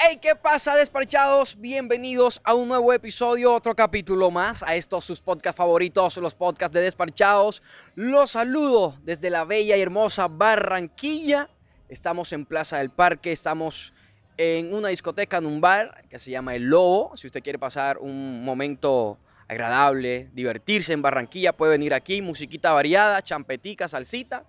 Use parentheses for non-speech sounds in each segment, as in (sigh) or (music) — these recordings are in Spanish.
Hey, ¿qué pasa, despachados? Bienvenidos a un nuevo episodio, otro capítulo más a estos sus podcasts favoritos, los podcasts de Despachados. Los saludo desde la bella y hermosa Barranquilla. Estamos en Plaza del Parque, estamos en una discoteca, en un bar que se llama El Lobo. Si usted quiere pasar un momento agradable, divertirse en Barranquilla, puede venir aquí, musiquita variada, champetica, salsita.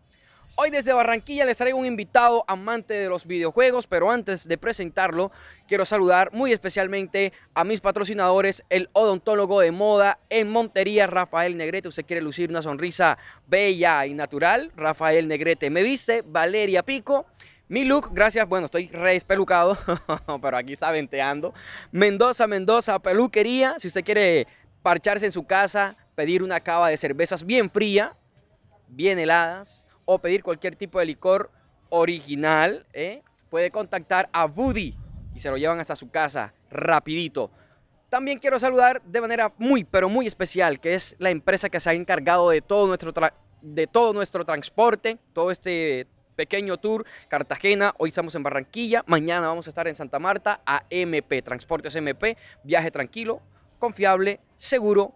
Hoy desde Barranquilla les traigo un invitado amante de los videojuegos, pero antes de presentarlo, quiero saludar muy especialmente a mis patrocinadores, el odontólogo de moda en Montería, Rafael Negrete. Usted quiere lucir una sonrisa bella y natural, Rafael Negrete me viste, Valeria Pico. Mi look, gracias, bueno, estoy re espelucado, (laughs) pero aquí está venteando. Mendoza, Mendoza, peluquería. Si usted quiere parcharse en su casa, pedir una cava de cervezas bien fría, bien heladas, o pedir cualquier tipo de licor original, ¿eh? puede contactar a Woody y se lo llevan hasta su casa rapidito. También quiero saludar de manera muy, pero muy especial, que es la empresa que se ha encargado de todo nuestro, de todo nuestro transporte, todo este pequeño tour, Cartagena, hoy estamos en Barranquilla, mañana vamos a estar en Santa Marta, AMP, Transportes MP, viaje tranquilo, confiable, seguro,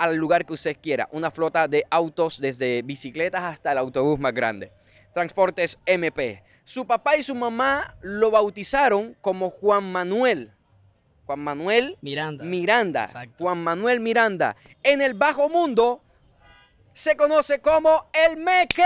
al lugar que usted quiera. Una flota de autos desde bicicletas hasta el autobús más grande. Transportes MP. Su papá y su mamá lo bautizaron como Juan Manuel. Juan Manuel Miranda. Miranda. Juan Manuel Miranda. En el bajo mundo se conoce como el Meque.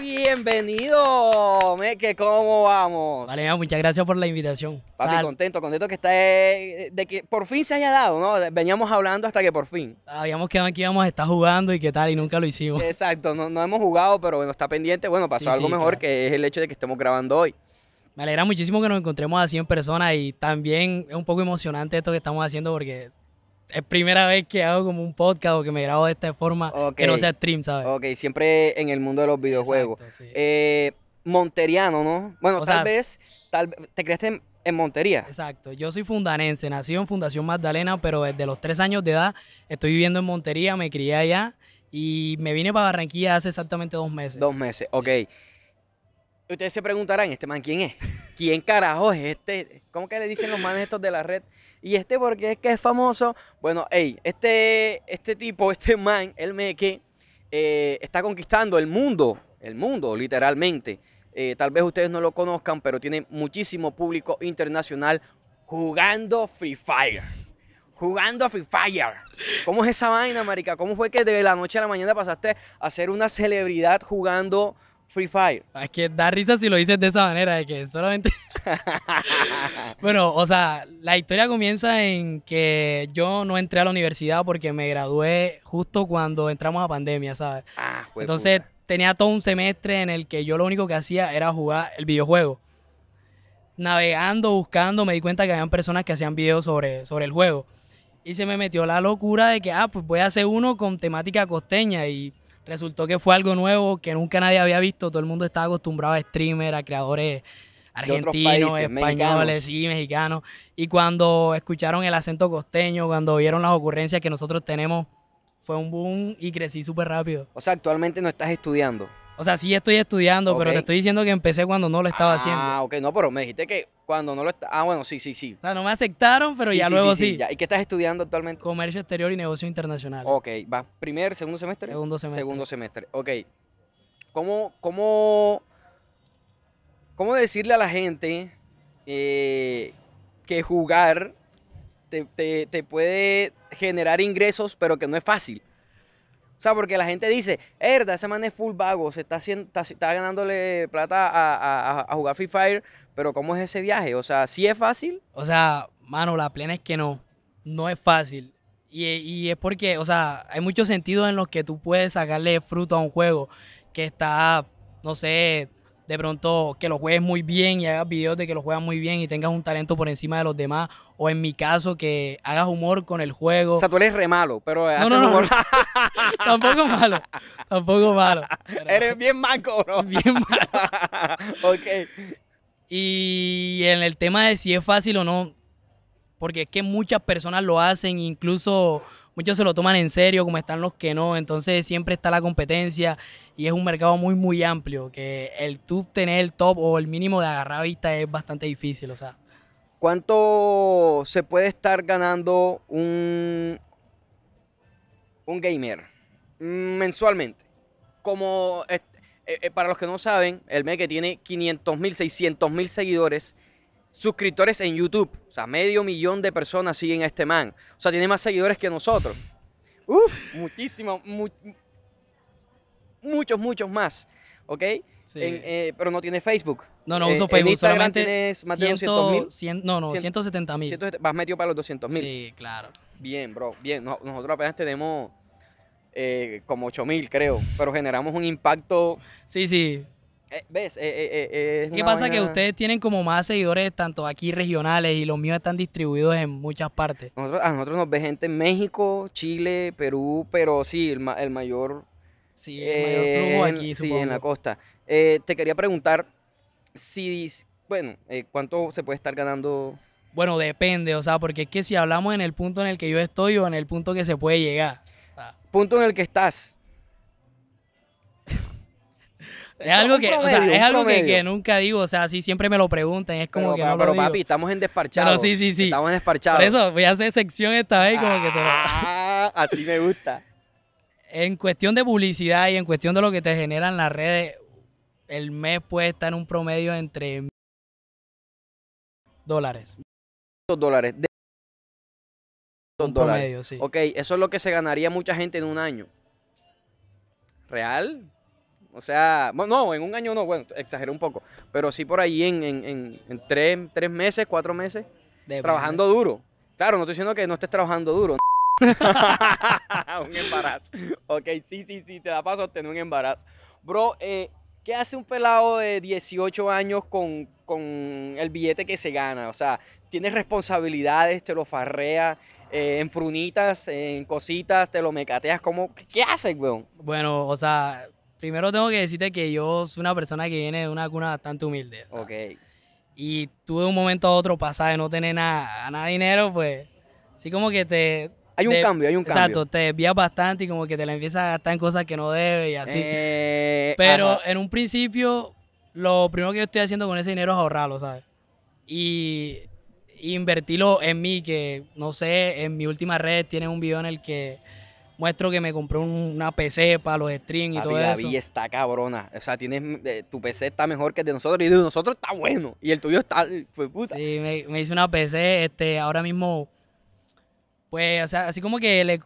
Bienvenido, Meque, ¿cómo vamos? Vale, muchas gracias por la invitación. Papi, contento, contento que está de que por fin se haya dado, ¿no? Veníamos hablando hasta que por fin. Habíamos quedado aquí íbamos a estar jugando y qué tal, y nunca lo hicimos. Exacto, no, no hemos jugado, pero bueno, está pendiente. Bueno, pasó algo mejor que es el hecho de que estemos grabando hoy. Me alegra muchísimo que nos encontremos así en persona y también es un poco emocionante esto que estamos haciendo porque es primera vez que hago como un podcast o que me grabo de esta forma que no sea stream, ¿sabes? Ok, siempre en el mundo de los videojuegos. Eh, monteriano, ¿no? Bueno, tal vez, tal, te creaste en, Montería. Exacto, yo soy fundanense, nací en Fundación Magdalena, pero desde los tres años de edad estoy viviendo en Montería, me crié allá y me vine para Barranquilla hace exactamente dos meses. Dos meses, ok. Ustedes se preguntarán, ¿este man quién es? ¿Quién carajo es este? ¿Cómo que le dicen los manes estos de la red? Y este porque es que es famoso. Bueno, hey, este, este tipo, (laughs) este man, el Meque, eh, está conquistando el mundo, el mundo literalmente. Eh, tal vez ustedes no lo conozcan, pero tiene muchísimo público internacional jugando Free Fire. Jugando Free Fire. ¿Cómo es esa vaina, marica? ¿Cómo fue que de la noche a la mañana pasaste a ser una celebridad jugando Free Fire? Es que da risa si lo dices de esa manera, de que solamente... (laughs) bueno, o sea, la historia comienza en que yo no entré a la universidad porque me gradué justo cuando entramos a pandemia, ¿sabes? Ah, Entonces tenía todo un semestre en el que yo lo único que hacía era jugar el videojuego. Navegando, buscando, me di cuenta que habían personas que hacían videos sobre, sobre el juego. Y se me metió la locura de que, ah, pues voy a hacer uno con temática costeña. Y resultó que fue algo nuevo que nunca nadie había visto. Todo el mundo estaba acostumbrado a streamers, a creadores argentinos, españoles, y mexicanos. Y cuando escucharon el acento costeño, cuando vieron las ocurrencias que nosotros tenemos, fue un boom y crecí súper rápido. O sea, actualmente no estás estudiando. O sea, sí estoy estudiando, pero te estoy diciendo que empecé cuando no lo estaba haciendo. Ah, ok, no, pero me dijiste que cuando no lo estaba. Ah, bueno, sí, sí, sí. O sea, no me aceptaron, pero ya luego sí. ¿Y qué estás estudiando actualmente? Comercio exterior y negocio internacional. Ok, va. ¿Primer, segundo semestre? Segundo semestre. Segundo semestre. Ok. ¿Cómo, cómo ¿Cómo decirle a la gente eh, que jugar te, puede generar ingresos, pero que no es fácil? O sea, porque la gente dice, herda, ese man es full vago, se está, haciendo, está, ganándole plata a, jugar Free Fire, pero ¿cómo es ese viaje? O sea, ¿sí es fácil? O sea, mano, la plena es que no, no es fácil. Y, y es porque, o sea, hay muchos sentidos en los que tú puedes sacarle fruto a un juego que está, no sé, de pronto que lo juegues muy bien y hagas videos de que lo juegas muy bien y tengas un talento por encima de los demás. O en mi caso, que hagas humor con el juego. O sea, tú eres re malo, pero no, no, no, (laughs) tampoco malo. Tampoco malo. (laughs) Eres bien manco, bro. (laughs) Bien malo. ok. Y en el tema de si es fácil o no, porque es que muchas personas lo hacen, incluso muchos se lo toman en serio, como están los que no. Entonces siempre está la competencia y es un mercado muy, muy amplio. Que el tú tener el top o el mínimo de agarrar vista es bastante difícil, o sea. ¿Cuánto se puede estar ganando un, un gamer mensualmente? Como eh, eh, para los que no saben, el mes que tiene 500 mil, 600 mil seguidores, suscriptores en YouTube. O sea, medio millón de personas siguen a este man. O sea, tiene más seguidores que nosotros. Uf, muchísimo, muchos, muchos más. ¿Ok? Eh, pero no tiene Facebook. No, no uso Facebook. solamente tienes más de 200 mil. No, no, 170 mil. Vas metido para los 200 mil. Sí, claro. Bien, bro. Bien. nosotros apenas tenemos eh, como 8 mil, creo. Pero generamos un impacto. Sí, sí. Eh, ¿Ves? ¿Qué pasa? Que ustedes tienen como más seguidores, tanto aquí regionales, y los míos están distribuidos en muchas partes. a nosotros nos ve gente en México, Chile, Perú, pero sí, el, el mayor. Sí, el mayor flujo aquí, Sí, en la costa. Eh, te quería preguntar si, bueno, eh, ¿cuánto se puede estar ganando? Bueno, depende, o sea, porque es que si hablamos en el punto en el que yo estoy o en el punto que se puede llegar. punto en el que estás. Es algo que, o sea, es algo que, nunca digo, o sea, si siempre me lo preguntan, es como que no pero lo papi, estamos en desparchado. sí, sí, sí. Estamos en desparchado. Por eso voy a hacer sección esta vez como que te lo... Ah, así me gusta. (laughs) En cuestión de publicidad y en cuestión de lo que te generan las redes, el mes puede estar en un promedio entre dólares. dólares. De un promedio, sí. Ok, eso es lo que se ganaría mucha gente en un año. ¿Real? O sea, no, en un año no, bueno, exageré un poco, pero sí por ahí en, en, tres, meses, cuatro meses, trabajando duro. Claro, no estoy diciendo que no estés trabajando duro. (laughs) un embarazo. Ok, sí, sí, sí, te da paso tener un embarazo. Bro, eh, ¿Qué hace un pelado de 18 años con, el billete que se gana? O sea, tienes responsabilidades, te lo farrea, eh, en frunitas, en cositas, te lo mecateas. ¿cómo? ¿Qué haces, weón? Bueno, o sea, primero tengo que decirte que yo soy una persona que viene de una cuna bastante humilde. Ok. Y tuve un momento a otro pasar de no tener nada, nada de dinero, pues, así como que te hay un cambio, hay un cambio. Exacto, te desvías bastante y como que te la empiezas a gastar en cosas que no debes y así. Eh, Pero en un principio, lo primero que yo estoy haciendo con ese dinero es ahorrarlo, ¿sabes? Y, invertirlo en mí, que no sé, en mi última red tienen un video en el que muestro que me compré una PC para los streams y todo eso. Y está cabrona. O sea, tienes, eh, tu PC está mejor que el de nosotros y de nosotros está bueno. Y el tuyo está, fue puta. Sí, me, me hice una PC, este, ahora mismo pues, o sea, así como que le,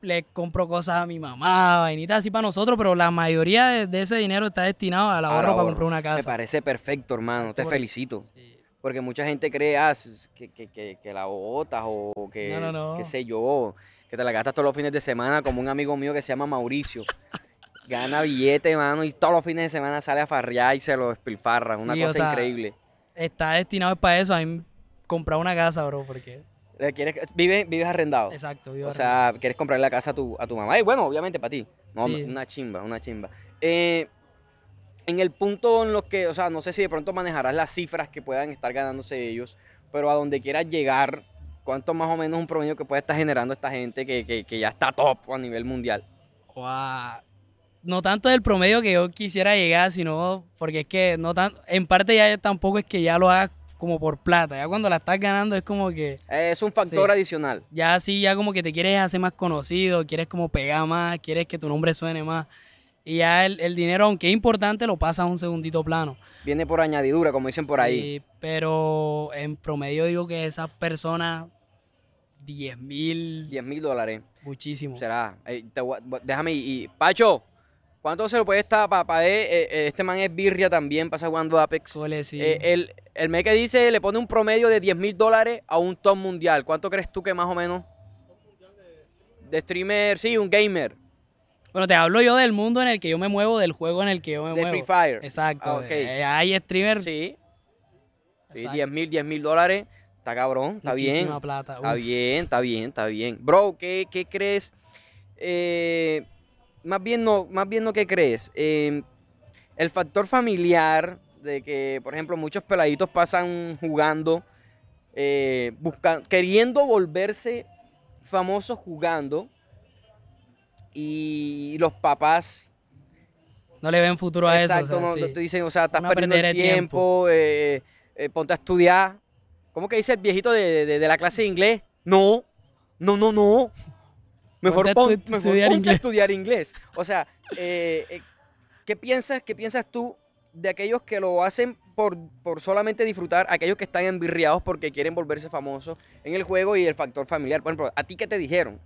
le compro cosas a mi mamá, vainitas así para nosotros, pero la mayoría de, ese dinero está destinado al ahorro, para comprar una casa. Me parece perfecto, hermano, te felicito. Porque mucha gente cree ah, que, que, que, que, la botas o que, qué sé yo, que te la gastas todos los fines de semana, como un amigo mío que se llama Mauricio. Gana billete, hermano, y todos los fines de semana sale a farrear y se lo despilfarra. una cosa increíble. Está destinado para eso, a mí comprar una casa, bro, porque ¿Quieres, vive, vives arrendado. Exacto, O sea, quieres comprarle la casa a tu, a tu mamá. Y bueno, obviamente para ti. No, Una chimba, una chimba. Eh, en el punto en lo que, o sea, no sé si de pronto manejarás las cifras que puedan estar ganándose ellos, pero a donde quieras llegar, ¿cuánto más o menos un promedio que puede estar generando esta gente que, ya está top a nivel mundial? No tanto del promedio que yo quisiera llegar, sino porque es que no tan, en parte ya tampoco es que ya lo hagas como por plata. Ya cuando la estás ganando es como que... Es un factor adicional. Ya sí, ya como que te quieres hacer más conocido, quieres como pegar más, quieres que tu nombre suene más. Y ya el, dinero, aunque es importante, lo pasa a un segundito plano. Viene por añadidura, como dicen por ahí. Sí, pero en promedio digo que esas personas, 10 mil... 10 mil dólares. Muchísimo. Será. déjame, y, Pacho, ¿Cuánto se lo puede estar para eh, eh, Este man es birria también, pasa jugando Apex. Suele, sí. Eh, el, el me que dice le pone un promedio de 10 mil dólares a un top mundial. ¿Cuánto crees tú que más o menos? De streamer, sí, un gamer. Bueno, te hablo yo del mundo en el que yo me muevo, del juego en el que yo me muevo. De Free Fire. Exacto. Ah, okay. hay streamers. Sí. Sí, 10 mil, 10 mil dólares. Está cabrón, está Muchísima bien. plata. Está bien, está bien, está bien. Bro, ¿qué, qué crees? Eh, más bien no, más bien no, ¿qué crees? Em, el factor familiar de que, por ejemplo, muchos peladitos pasan jugando, eh, buscando, queriendo volverse famosos jugando y los papás no le ven futuro a eso. Exacto, no, te dicen, o sea, estás perdiendo el tiempo, Eh, eh, ponte a estudiar, ¿Cómo que dice el viejito de, la clase de inglés? No, no, no, no. Mejor, pon, estudiar, inglés. estudiar inglés. O sea, eh, ¿qué, piensas, ¿qué piensas tú de aquellos que lo hacen por, por solamente disfrutar, aquellos que están envirriados porque quieren volverse famosos en el juego y el factor familiar? Por ejemplo, ¿a ti qué te dijeron?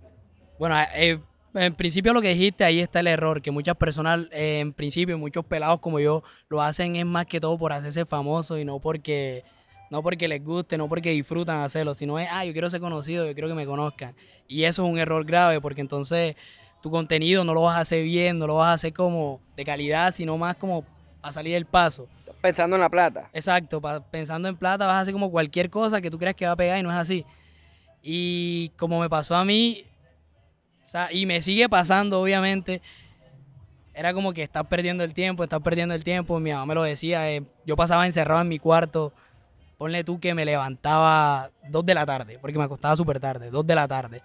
Bueno, eh, en principio lo que dijiste, ahí está el error, que muchas personas, en principio, muchos pelados como yo, lo hacen es más que todo por hacerse famosos y no porque no porque les guste, no porque disfrutan hacerlo, sino es, ah, yo quiero ser conocido, yo quiero que me conozcan. Y eso es un error grave porque entonces tu contenido no lo vas a hacer bien, no lo vas a hacer como de calidad, sino más como a salir del paso. Pensando en la plata. Exacto, pensando en plata vas a hacer como cualquier cosa que tú creas que va a pegar y no es así. Y como me pasó a mí, y me sigue pasando obviamente, era como que estás perdiendo el tiempo, estás perdiendo el tiempo. Mi mamá me lo decía, eh, yo pasaba encerrado en mi cuarto ponle tú que me levantaba dos de la tarde, porque me acostaba súper tarde, dos de la tarde.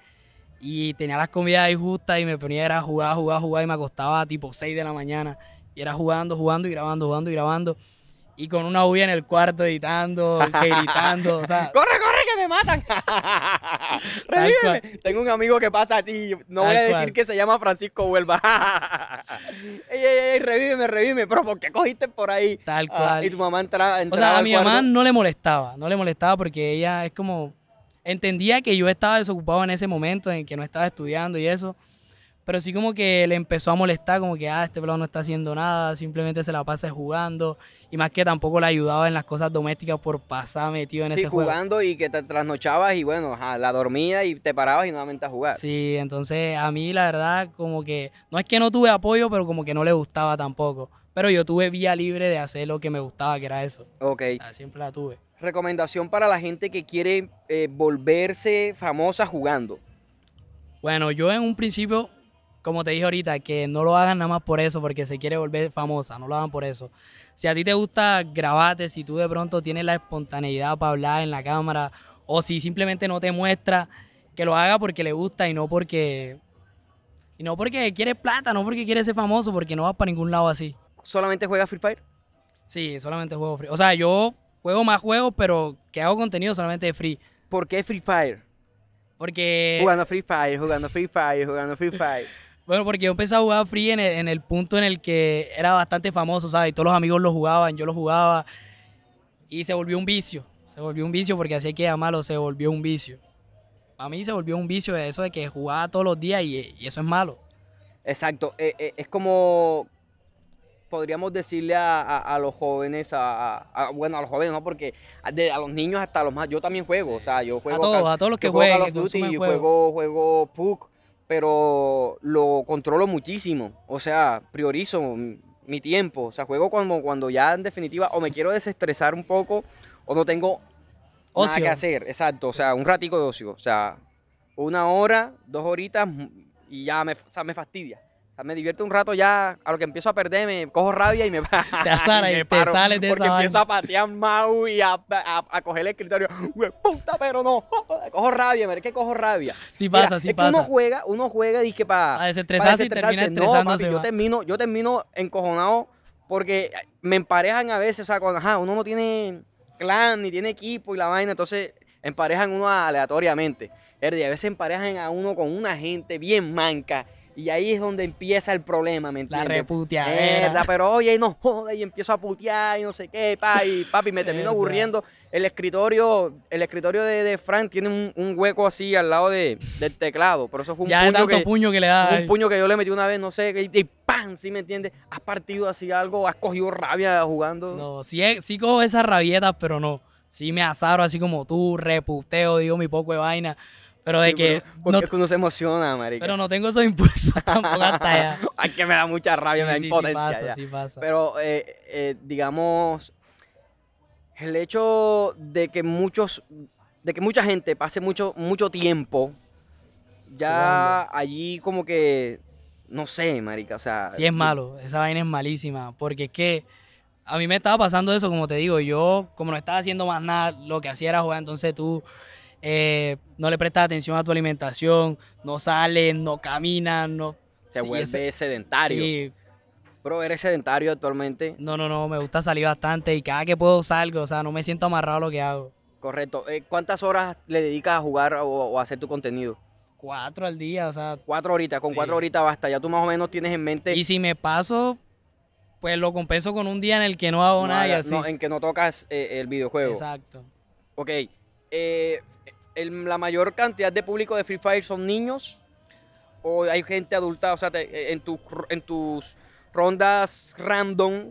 Y tenía las comidas ahí justas y me ponía a jugar, jugar, jugar y me acostaba tipo 6 de la mañana. Y era jugando, jugando y grabando, jugando y grabando y con una huya en el cuarto editando, gritando. O sea, (laughs) ¡Corre, corre, que me matan! (laughs) ¡Revíveme! Tengo un amigo que pasa así, no voy a decir que se llama Francisco Huelva. (laughs) ¡Ey, ey, ey! Revíveme, revíveme. Pero ¿por qué cogiste por ahí? Tal ah, cual. y tu mamá entraba. o sea, a mi mamá no le molestaba, no le molestaba porque ella es como. Entendía que yo estaba desocupado en ese momento, en que no estaba estudiando y eso. Pero sí como que le empezó a molestar, como que, ah, este pelado no está haciendo nada, simplemente se la pasa jugando. Y más que tampoco le ayudaba en las cosas domésticas por pasar metido en ese juego. jugando y que te trasnochabas y bueno, la dormía y te parabas y nuevamente a jugar. Sí, entonces a mí la verdad como que, no es que no tuve apoyo, pero como que no le gustaba tampoco. Pero yo tuve vía libre de hacer lo que me gustaba, que era eso. Ok. siempre la tuve. Recomendación para la gente que quiere eh, volverse famosa jugando. Bueno, yo en un principio como te dije ahorita, que no lo hagan nada más por eso, porque se quiere volver famosa, no lo hagan por eso. Si a ti te gusta grabarte, si tú de pronto tienes la espontaneidad para hablar en la cámara, o si simplemente no te muestra, que lo haga porque le gusta y no porque. Y no porque quiere plata, no porque quiere ser famoso, porque no vas para ningún lado así. ¿Solamente juegas Free Fire? Sí, solamente juego Free. O sea, yo juego más juegos, pero que hago contenido solamente de Free. ¿Por qué Free Fire? Porque. Jugando Free Fire, jugando Free Fire, jugando Free Fire. Bueno, porque yo empecé a jugar Free en el, punto en el que era bastante famoso, ¿sabes? Y todos los amigos lo jugaban, yo lo jugaba. Y se volvió un vicio. Se volvió un vicio porque así que malo, se volvió un vicio. A mí se volvió un vicio de eso de que jugaba todos los días y, eso es malo. Exacto. Eh, eh, es como, podríamos decirle a, los jóvenes, a, bueno, a los jóvenes, ¿no? Porque a, los niños hasta los más, yo también juego, o sea, yo juego. A todos, a todos los que juegan. juego, juego PUC, pero lo controlo muchísimo. O sea, priorizo mi tiempo. O sea, juego cuando, cuando ya en definitiva o me quiero desestresar un poco o no tengo nada que hacer. Exacto. O sea, un ratico de ocio. O sea, una hora, dos horitas y ya me, me fastidia me divierto un rato ya, a lo que empiezo a perder, me cojo rabia y me (laughs) Te azara y, te sales de Porque empiezo a patear mau y a, a, coger el escritorio. puta, pero no. (laughs) cojo rabia, me que cojo rabia. Sí pasa, sí pasa. uno juega, uno juega y que para... A desestresarse, y termina estresándose. yo termino, yo termino encojonado porque me emparejan a veces, o sea, cuando ajá, uno no tiene clan ni tiene equipo y la vaina, entonces emparejan uno aleatoriamente. a veces emparejan a uno con una gente bien manca y ahí es donde empieza el problema, ¿me entiendes? La reputeadera. pero oye, no joder, y empiezo a putear y no sé qué, pa, y papi, me termino aburriendo. El escritorio, el escritorio de, de Frank tiene un, hueco así al lado de, del teclado, pero eso fue un ya puño tanto que, puño que le da. Un puño que yo le metí una vez, no sé, y, y ¡pam! ¿Sí me entiendes? Has partido así algo, has cogido rabia jugando. No, sí, sí cojo esas rabietas, pero no. Sí me asaro así como tú, reputeo, digo mi poco de vaina. Pero de que. Porque no, uno se emociona, marica. Pero no tengo esos impulsos (laughs) tampoco hasta allá. Ay, que me da mucha rabia, me da impotencia. Sí pasa, sí pasa. Pero, eh, eh, digamos, el hecho de que muchos. De que mucha gente pase mucho, mucho tiempo ya allí como que. No sé, marica, o sea. Sí, es malo. Esa vaina es malísima. Porque es que. A mí me estaba pasando eso, como te digo. Yo, como no estaba haciendo más nada, lo que hacía era jugar. Entonces tú eh, no le prestas atención a tu alimentación, no sales, no caminas, no... Se vuelve sedentario. Sí. Bro, ¿eres sedentario actualmente? No, no, no, me gusta salir bastante y cada que puedo salgo, o sea, no me siento amarrado a lo que hago. Correcto. Eh, ¿Cuántas horas le dedicas a jugar o, a hacer tu contenido? Cuatro al día, o sea. Cuatro horitas, con cuatro horitas basta. Ya tú más o menos tienes en mente. Y si me paso, pues lo compenso con un día en el que no hago nada y así. en que no tocas eh, el videojuego. Exacto. Ok. Eh, ¿La mayor cantidad de público de Free Fire son niños? ¿O hay gente adulta? O sea, en, tu, en tus rondas random,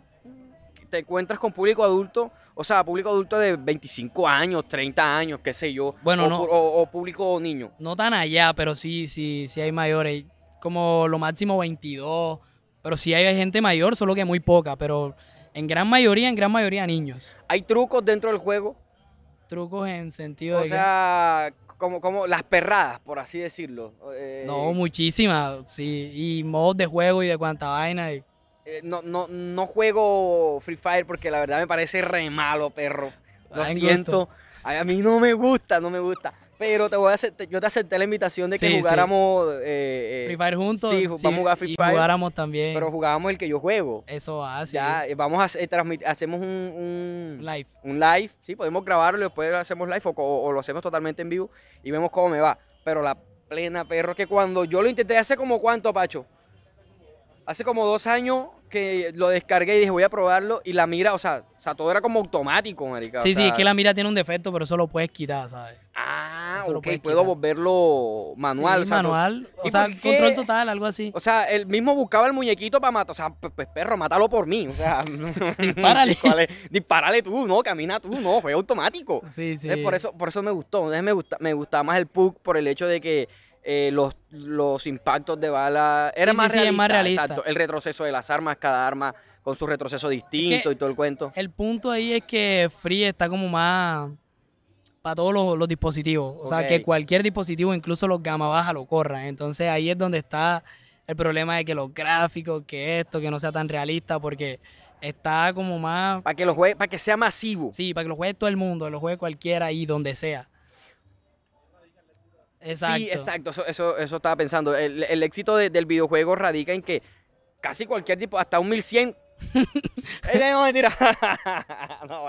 te encuentras con público adulto, o sea, público adulto de 25 años, 30 años, qué sé yo. Bueno, o, no. O, público niño. No tan allá, pero sí, sí, sí hay mayores. Como lo máximo 22. Pero sí hay gente mayor, solo que muy poca. Pero en gran mayoría, en gran mayoría niños. ¿Hay trucos dentro del juego? Trucos en sentido o de. O sea, como, como las perradas, por así decirlo. Eh, no, muchísimas, sí. Y modos de juego y de cuánta vaina. Y... Eh, no, no, no juego Free Fire porque la verdad me parece re malo, perro. Lo siento. A mí no me gusta, no me gusta. Pero te voy a hacer, yo te acepté la invitación de que jugáramos eh, Free Fire juntos. Sí, vamos a jugar Free Fire. jugáramos también. Pero jugábamos el que yo juego. Eso hace. Ya, vamos a hacer, hacemos un, un, live. Un live, sí, podemos grabarlo y después hacemos live o, lo hacemos totalmente en vivo y vemos cómo me va. Pero la plena perro que cuando yo lo intenté hace como cuánto, Pacho hace como dos años que lo descargué y dije voy a probarlo y la mira, o sea, o sea todo era como automático, marica. Sí, sí, es que la mira tiene un defecto, pero eso lo puedes quitar, ¿sabes? Ah, ok, puedo volverlo manual. Sí, manual, o sea, control total, algo así. O sea, él mismo buscaba el muñequito para matar, o sea, pues perro, mátalo por mí, o sea, (laughs) dispárale. dispárale tú, no, camina tú, no, fue automático. Sí, sí. por eso, por eso me gustó, me gusta, me gustaba más el PUC por el hecho de que eh, los, los impactos de bala. Era más, realista, Exacto. El retroceso de las armas, cada arma con su retroceso distinto y todo el cuento. El punto ahí es que Free está como más para todos los, dispositivos. O sea, que cualquier dispositivo, incluso los gama baja, lo corran. Entonces ahí es donde está el problema de que los gráficos, que esto, que no sea tan realista, porque está como más... Para que lo juegue, para que sea masivo. Sí, para que lo juegue todo el mundo, lo juegue cualquiera y donde sea. Exacto. Sí, exacto, eso, eso, estaba pensando. El, éxito del videojuego radica en que casi cualquier tipo, hasta un 1100. (laughs) no, mentira. (laughs) no,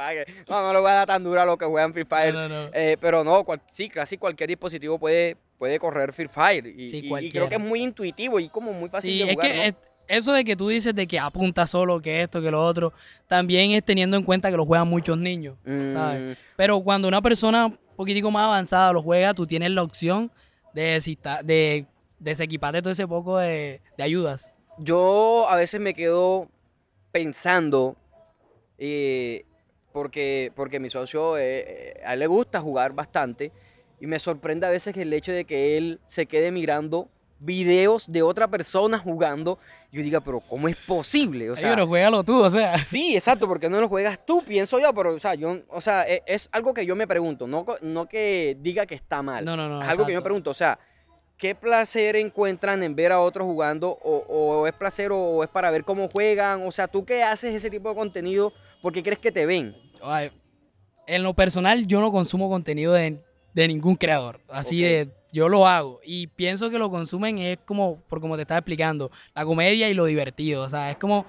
no, no le voy a dar tan dura a lo que juegan Free Fire. Eh, pero no, sí, casi cualquier dispositivo puede, puede correr Free Fire. Y, creo que es muy intuitivo y como muy fácil de jugar. Es que eso de que tú dices de que apunta solo, que esto, que lo otro, también es teniendo en cuenta que lo juegan muchos niños, ¿sabes? Mm. Pero cuando una persona poquitico más avanzada lo juega, tú tienes la opción de, de desequiparte todo ese poco de, ayudas. Yo a veces me quedo pensando, eh, porque, porque mi socio, eh, a él le gusta jugar bastante, y me sorprende a veces el hecho de que él se quede mirando videos de otra persona jugando, yo diga, pero ¿cómo es posible? O sea, pero juégalo tú, o sea. Sí, exacto, porque no lo juegas tú, pienso yo, pero, o sea, yo, o sea, e, es, algo que yo me pregunto, no, no que diga que está mal. No, no, no. Es algo que yo me pregunto, o sea, ¿qué placer encuentran en ver a otros jugando? O, es placer o, es para ver cómo juegan? O sea, ¿tú qué haces ese tipo de contenido? porque crees que te ven? en lo personal, yo no consumo contenido de, ningún creador. Así de yo lo hago y pienso que lo consumen es como, por como te estaba explicando, la comedia y lo divertido. O sea, es como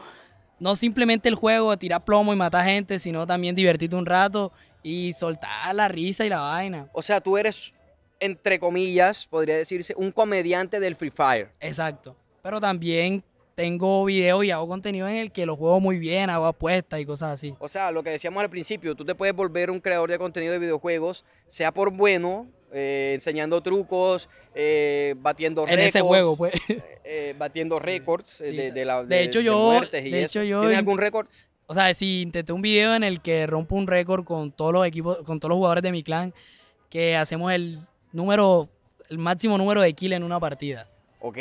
no simplemente el juego, tirar plomo y matar gente, sino también divertirte un rato y soltar la risa y la vaina. O sea, tú eres, entre comillas, podría decirse, un comediante del Free Fire. Exacto. Pero también tengo videos y hago contenido en el que lo juego muy bien, hago apuestas y cosas así. O sea, lo que decíamos al principio, tú te puedes volver un creador de contenido de videojuegos, sea por bueno eh, enseñando trucos, eh, batiendo récords. En ese juego, pues. Eh, batiendo (laughs) récords de, la, de, hecho, yo, de hecho, yo. ¿Tienes algún récord? O sea, si intenté un video en el que rompo un récord con todos los equipos, con todos los jugadores de mi clan, que hacemos el número, el máximo número de kills en una partida. Ok,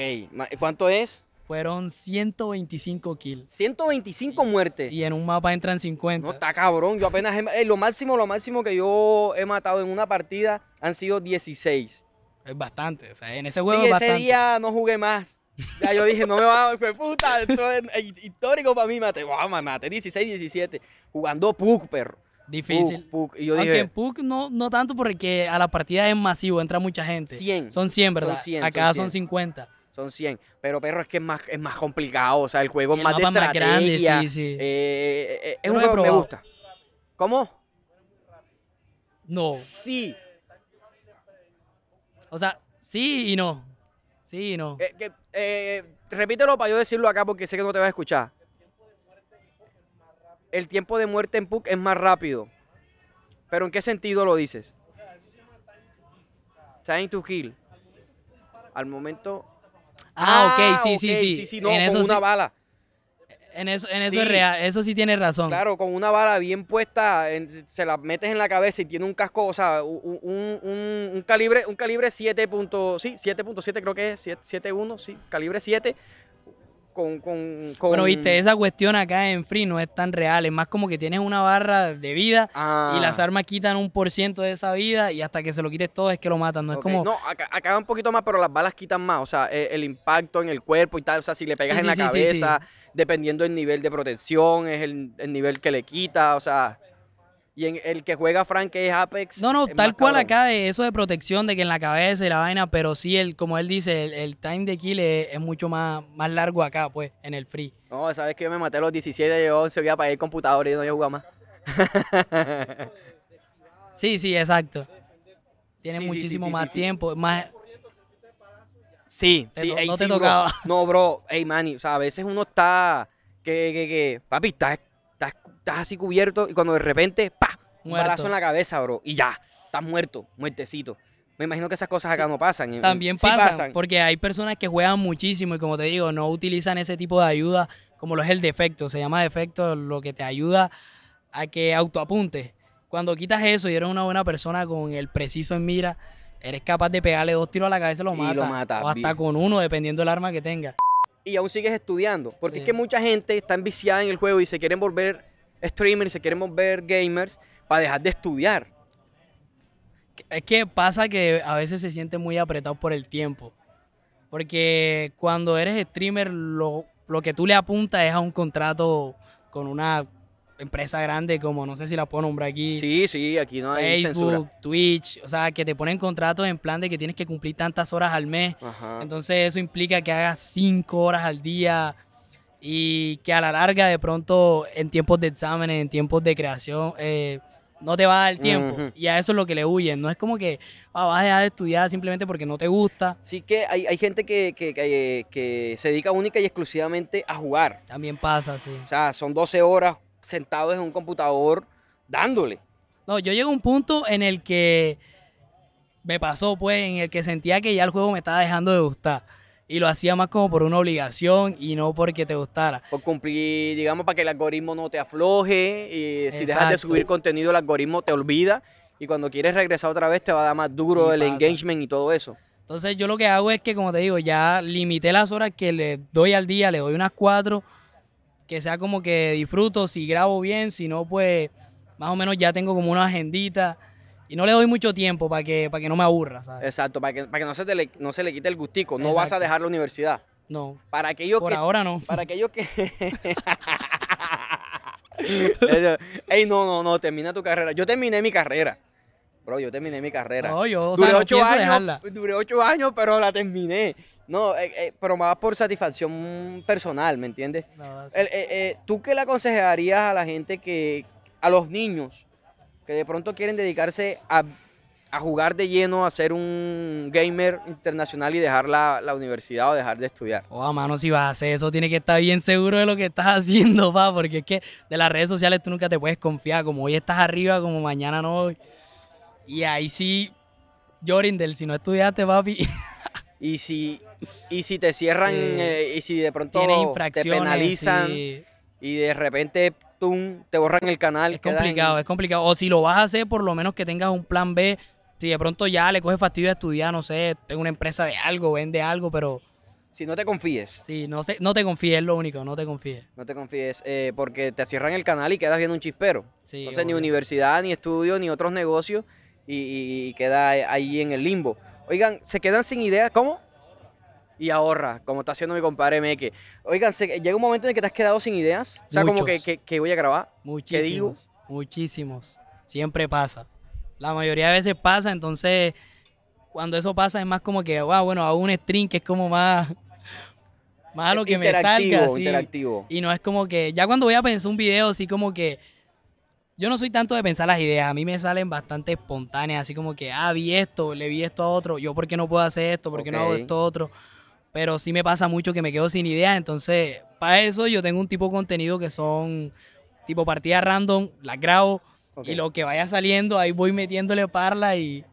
¿cuánto es? Fueron 125 kills. 125 muertes. Y en un mapa entran 50. No, está cabrón. Yo apenas, eh, lo máximo, lo máximo que yo he matado en una partida han sido 16. Es bastante, o sea, en ese juego sí, ese día no jugué más. Ya yo dije, no me va a... puta, esto es histórico para mí. Maté, wow, maté 16, 17. Jugando PUC, perro. Difícil. PUC, Y yo Aunque dije, en PUC no, no tanto porque a la partida es masivo, entra mucha gente. 100. Son 100, ¿verdad? Son 100, Acá son, 50 son 100. Pero perro es que es más, es más complicado, o sea, el juego es más de estrategia. Más grande, sí, sí. Eh, eh, es un juego que me gusta. ¿Cómo? No. Sí. O sea, sí y no. Sí y no. Eh, eh, repítelo para yo decirlo acá porque sé que no te vas a escuchar. El tiempo de muerte en PUC es más rápido. ¿Pero en qué sentido lo dices? Time to kill. Al momento. Ah, ok, sí, sí, sí. Sí, sí, no, con una bala. En eso, en eso es real, eso sí tiene razón. Claro, con una bala bien puesta, se la metes en la cabeza y tiene un casco, o sea, un, calibre, un calibre 7. sí, 7.7 creo que es, 7.1, sí, calibre 7 con, con, Bueno, viste, esa cuestión acá en Free no es tan real. Es más como que tienes una barra de vida y las ah. armas quitan un por ciento de esa vida y hasta que se lo quites todo es que lo matan. No es como. No, acá, acá, un poquito más, pero las balas quitan más. O sea, e, el, impacto en el cuerpo y tal. O sea, si le pegas en la cabeza, dependiendo del nivel de protección, es el, el nivel que le quita. O sea. Y en el que juega Frank, es Apex. No, no, tal cual acá de eso de protección, de que en la cabeza y la vaina, pero sí, el, como él dice, el, time de kill es, mucho más, más largo acá, pues, en el free. No, sabes que yo me maté a los 17 de 11 días para ir computador y no voy a jugar más. (laughs) sí, sí, exacto. Tiene muchísimo más tiempo, más... Sí, sí, no te tocaba. No, bro, hey, manny, o sea, a veces uno está, que, que, que, papi, está estás así cubierto y cuando de repente, ¡pa! Un balazo en la cabeza, bro. Y ya, estás muerto, muertecito. Me imagino que esas cosas acá no pasan. También pasan, porque hay personas que juegan muchísimo y como te digo, no utilizan ese tipo de ayuda como lo es el defecto. Se llama defecto lo que te ayuda a que autoapuntes. Cuando quitas eso y eres una buena persona con el preciso en mira, eres capaz de pegarle dos tiros a la cabeza y lo matas. o hasta con uno, dependiendo del arma que tenga. Y aún sigues estudiando. Porque es que mucha gente está enviciada en el juego y se quieren volver streamers, si queremos ver gamers, para dejar de estudiar. Es que pasa que a veces se siente muy apretado por el tiempo. Porque cuando eres streamer, lo, que tú le apuntas es a un contrato con una empresa grande como, no sé si la puedo nombrar aquí. Sí, sí, aquí no hay Facebook, Twitch, o sea, que te ponen contratos en plan de que tienes que cumplir tantas horas al mes. Entonces eso implica que hagas cinco horas al día y que a la larga de pronto en tiempos de exámenes, en tiempos de creación, eh, no te va a dar tiempo. Y a eso es lo que le huyen. No es como que ah, vas a dejar de estudiar simplemente porque no te gusta. Sí que hay, hay gente que, que, que, se dedica única y exclusivamente a jugar. También pasa, sí. O sea, son 12 horas sentados en un computador dándole. No, yo llego a un punto en el que me pasó, pues, en el que sentía que ya el juego me estaba dejando de gustar y lo hacía más como por una obligación y no porque te gustara. Por cumplir, digamos, para que el algoritmo no te afloje y si dejas de subir contenido el algoritmo te olvida y cuando quieres regresar otra vez te va a dar más duro el engagement y todo eso. Entonces yo lo que hago es que, como te digo, ya limité las horas que le doy al día, le doy unas cuatro, que sea como que disfruto, si grabo bien, si no, pues más o menos ya tengo como una agendita y no le doy mucho tiempo para que, para que no me aburra, ¿sabes? Exacto, para que, para que no, se te le, no se le quite el gustico. No vas a dejar la universidad. No. Para aquellos Por ahora no. Para aquellos que... Ey, no, no, no, termina tu carrera. Yo terminé mi carrera. Bro, yo terminé mi carrera. No, yo, o duré ocho años, dejarla. Duré ocho años, pero la terminé. No, eh, eh, pero más por satisfacción personal, ¿me entiendes? No, eh, ¿Tú qué le aconsejarías a la gente que, a los niños, que de pronto quieren dedicarse a, jugar de lleno, a ser un gamer internacional y dejar la, universidad o dejar de estudiar. Oh, mano, si vas a hacer eso, tienes que estar bien seguro de lo que estás (laughs) haciendo, pa, porque es que de las redes sociales tú nunca te puedes confiar, como hoy estás arriba, como mañana no. Y ahí sí, Jorindel, si no estudiaste, papi. (laughs) y si, y si te cierran, eh, y si de pronto te penalizan y de repente te borran el canal. Es complicado, es complicado. O si lo vas a hacer, por lo menos que tengas un plan B. Si de pronto ya le coges fastidio de estudiar, no sé, tengo una empresa de algo, vende algo, pero... Si no te confíes. Sí, no, sé, no te confíes, es lo único, no te confíes. No te confíes, eh, porque te cierran el canal y quedas viendo un chispero. Sí, Entonces, ni universidad, ni estudio, ni otros negocios, y, y queda ahí en el limbo. Oigan, ¿se quedan sin idea? ¿Cómo? Y ahorra, como está haciendo mi compadre Meque. Oigan, llega un momento en el que te has quedado sin ideas. O sea, como que, que, voy a grabar. Muchísimos. Muchísimos. Siempre pasa. La mayoría de veces pasa, entonces cuando eso pasa es más como que, wow, bueno, hago un stream que es como más, (laughs) más lo que me salga. Interactivo. Y no es como que, ya cuando voy a pensar un video, así como que yo no soy tanto de pensar las ideas, a mí me salen bastante espontáneas, así como que, ah, vi esto, le vi esto a otro, yo por qué no puedo hacer esto, por qué no hago esto otro. Pero sí me pasa mucho que me quedo sin ideas, entonces para eso yo tengo un tipo de contenido que son tipo partidas random, las grabo y lo que vaya saliendo ahí voy metiéndole parla y,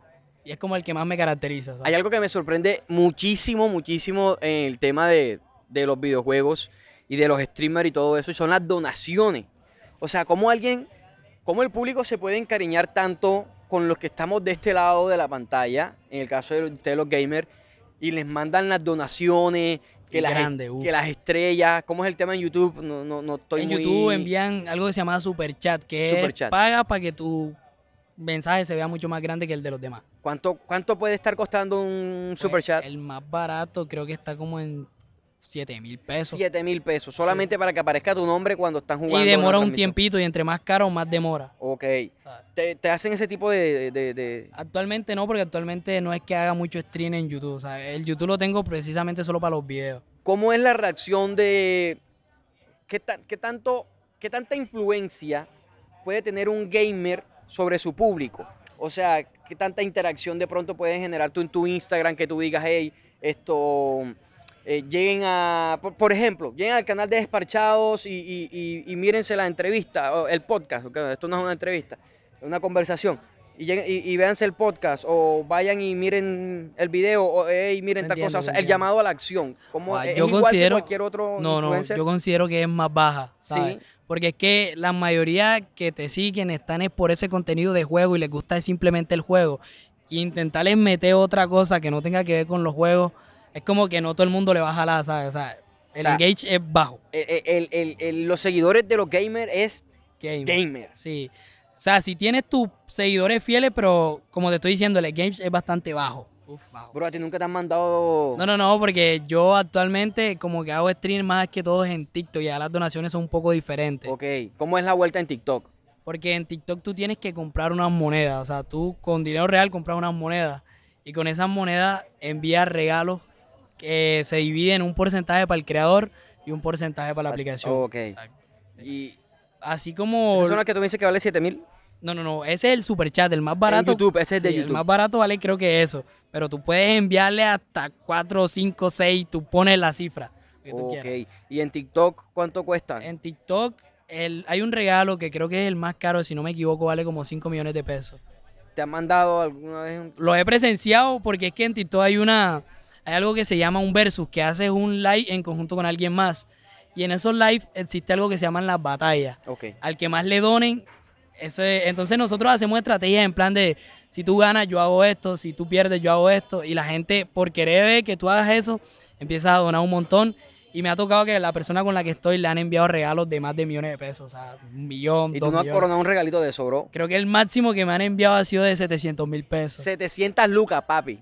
y es como el que más me caracteriza. Hay algo que me sorprende muchísimo, muchísimo en el tema de, de los videojuegos y de los streamers y todo eso, y son las donaciones. O sea, cómo alguien ¿Cómo el público se puede encariñar tanto con los que estamos de este lado de la pantalla, en el caso de los gamers, y les mandan las donaciones, que, las, que las estrellas, ¿cómo es el tema en YouTube? No, no, no estoy En YouTube envían algo que se llama Super Chat, que paga para que tu mensaje se vea mucho más grande que el de los demás. ¿Cuánto, cuánto puede estar costando un pues, Super Chat? El más barato creo que está como en 7 mil pesos. 7 mil pesos, solamente para que aparezca tu nombre cuando están jugando. Y demora un tiempito y entre más caro, más demora. Ok. ¿Te, hacen ese tipo de, Actualmente no, porque actualmente no es que haga mucho stream en YouTube. O sea, el YouTube lo tengo precisamente solo para los videos. ¿Cómo es la reacción de... ¿Qué, qué tanto, qué tanta influencia puede tener un gamer sobre su público? O sea, ¿qué tanta interacción de pronto puedes generar tú en tu Instagram que tú digas, hey, esto eh, lleguen a, por, ejemplo, lleguen al canal de Desparchados y, y, mírense la entrevista, o el podcast, esto no es una entrevista, es una conversación. Y, y, véanse el podcast o vayan y miren el video o miren tal cosa. O sea, el llamado a la acción. Como ah, yo considero, cualquier otro No, no, yo considero que es más baja, ¿sabes? Porque es que la mayoría que te siguen están es por ese contenido de juego y les gusta simplemente el juego. Y intentarles meter otra cosa que no tenga que ver con los juegos es como que no todo el mundo le va a jalar, ¿sabes? O sea, el engage es bajo. los seguidores de los gamers es gamer. Sí. O sea, si tienes tus seguidores fieles, pero como te estoy diciendo, el engage es bastante bajo. Uf, bajo. Bro, a ti nunca te han mandado. No, no, no, porque yo actualmente como que hago stream más que todos en TikTok y ya las donaciones son un poco diferentes. Ok. ¿Cómo es la vuelta en TikTok? Porque en TikTok tú tienes que comprar unas monedas. O sea, tú con dinero real compras unas monedas. Y con esas monedas envías regalos que se divide en un porcentaje para el creador y un porcentaje para la aplicación. Ok. Exacto. Y así como... ¿Es una que tú me dices que vale 7 mil? No, no, no. Ese es el super chat, el más barato. En YouTube, ese es de YouTube. El más barato vale creo que eso. Pero tú puedes enviarle hasta 4, 5, 6. Tú pones la cifra. Que tú ok. ¿Y en TikTok cuánto cuesta? En TikTok el, hay un regalo que creo que es el más caro. Si no me equivoco, vale como 5 millones de pesos. ¿Te han mandado alguna vez? Lo he presenciado porque es que en TikTok hay una hay algo que se llama un versus, que haces un live en conjunto con alguien más. Y en esos live existe algo que se llaman las batallas. Al que más le donen, ese, entonces nosotros hacemos estrategias en plan de, si tú ganas, yo hago esto, si tú pierdes, yo hago esto. Y la gente, por querer ver que tú hagas eso, empieza a donar un montón. Y me ha tocado que la persona con la que estoy le han enviado regalos de más de millones de pesos. O sea, un millón, ¿Y tú no has coronado un regalito de eso, bro? Creo que el máximo que me han enviado ha sido de 700 mil pesos. 700 lucas, papi.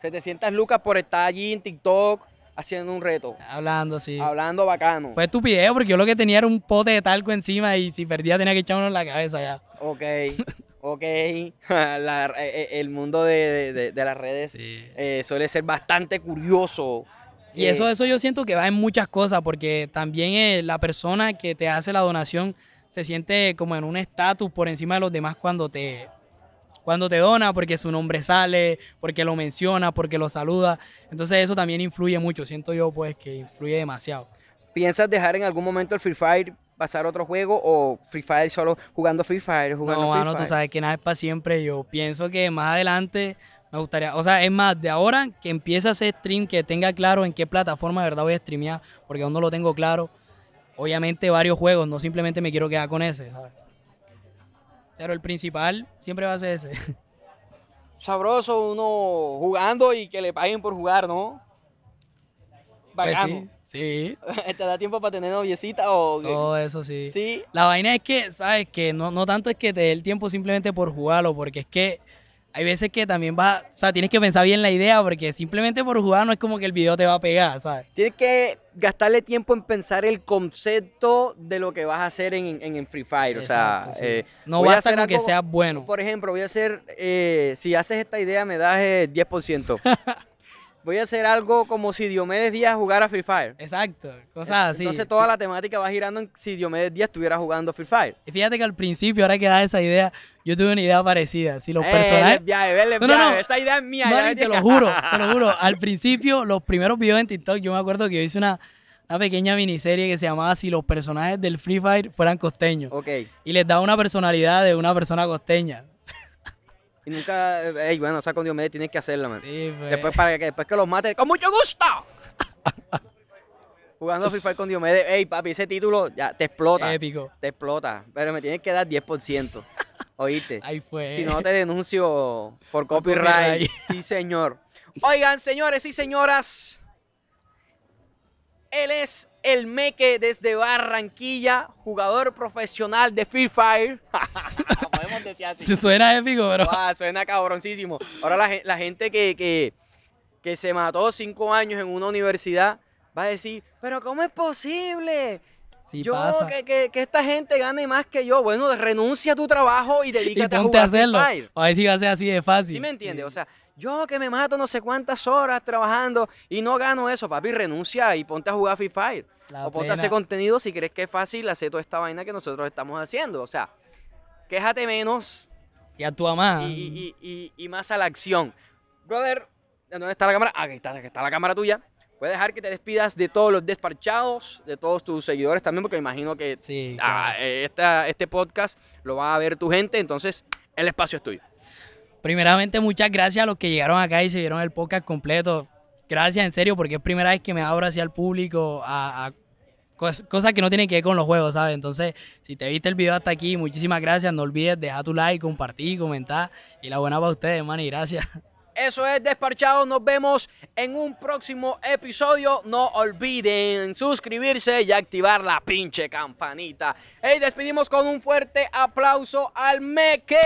700 lucas por estar allí en TikTok haciendo un reto. Hablando, sí. Hablando bacano. Fue estupidez porque yo lo que tenía era un pote de talco encima y si perdía tenía que echarme en la cabeza ya. Ok. (laughs) Ok, (laughs) eh, eh, el mundo de, las redes eh, suele ser bastante curioso. Y eso, eso yo siento que va en muchas cosas, porque también la persona que te hace la donación se siente como en un estatus por encima de los demás cuando te, cuando te dona, porque su nombre sale, porque lo menciona, porque lo saluda. Entonces eso también influye mucho, siento yo pues que influye demasiado. ¿Piensas dejar en algún momento el Free Fire, pasar a otro juego o Free Fire solo jugando Free Fire? Jugando no, Free bueno, tú sabes que nada es para siempre. Yo pienso que más adelante me gustaría, o sea, es más, de ahora que empiece a hacer stream, que tenga claro en qué plataforma de verdad voy a streamear, porque aún no lo tengo claro. Obviamente varios juegos, no simplemente me quiero quedar con ese, ¿sabes? Pero el principal siempre va a ser ese. (laughs) Sabroso uno jugando y que le paguen por jugar, ¿no? Pues Bacano. sí, (laughs) ¿Te da tiempo para tener noviecita o Todo eso sí. Sí. La vaina es que, ¿sabes? Que no, no tanto es que te dé el tiempo simplemente por jugarlo, porque es que hay veces que también vas, o sea, tienes que pensar bien la idea porque simplemente por jugar no es como que el video te va a pegar, ¿sabes? Tienes que gastarle tiempo en pensar el concepto de lo que vas a hacer en, en, Free Fire, o sea, eh, no basta con que seas bueno. Por ejemplo, voy a hacer, eh, si haces esta idea me das 10%. (laughs) voy a hacer algo como si Diomedes Díaz jugara Free Fire. Exacto, cosas así. Entonces toda la temática va girando en si Diomedes Díaz estuviera jugando Free Fire. Y fíjate que al principio, ahora que da esa idea, yo tuve una idea parecida. Si los eh, personajes. no, no, no, esa idea es mía. No, te lo juro, te lo juro. Al principio, los primeros videos en TikTok, yo me acuerdo que yo hice una, una pequeña miniserie que se llamaba Si los personajes del Free Fire fueran costeños. Ok. Y les daba una personalidad de una persona costeña. Y nunca, ey, bueno, o sea, con Diomedes tienes que hacerla, man. Sí, pues. Después, para que, después que los mate, ¡con mucho gusto! (laughs) Jugando Fire con Diomedes, ey, papi, ese título ya te explota. Épico. Te explota. Pero me tienes que dar 10%. ¿Oíste? Ahí fue. Si no, te denuncio por copyright. Sí, señor. Oigan, señores y señoras. Él es el Meque desde Barranquilla, jugador profesional de Free Fire. Podemos decir así. Se suena épico, pero. suena cabroncísimo. Ahora la, gente que, que, se mató cinco años en una universidad va a decir, pero ¿cómo es posible? Sí pasa. Que, que, esta gente gane más que yo. Bueno, renuncia a tu trabajo y (laughs) dedícate a jugar a hacerlo. Free Fire. A ver si va a ser así de fácil. ¿Sí me entiendes? O sea, yo que me mato no sé cuántas horas trabajando y no gano eso, papi, renuncia y ponte a jugar Free Fire. O ponte a hacer contenido si crees que es fácil hacer toda esta vaina que nosotros estamos haciendo. O sea, quéjate menos. Y actúa más. Y, y, y, más a la acción. Brother, ¿dónde está la cámara? Aquí está, aquí está la cámara tuya. Puedes dejar que te despidas de todos los despachados, de todos tus seguidores también, porque me imagino que ah, eh, este podcast lo va a ver tu gente, entonces el espacio es tuyo. Primeramente, muchas gracias a los que llegaron acá y se vieron el podcast completo. Gracias, en serio, porque es primera vez que me abro así al público a, cosas que no tienen que ver con los juegos, ¿sabes? Entonces, si te viste el video hasta aquí, muchísimas gracias. No olvides dejar tu like, compartir, comentar. Y la buena para ustedes, man, y gracias. Eso es Desparchado. Nos vemos en un próximo episodio. No olviden suscribirse y activar la pinche campanita. Y despedimos con un fuerte aplauso al Meque.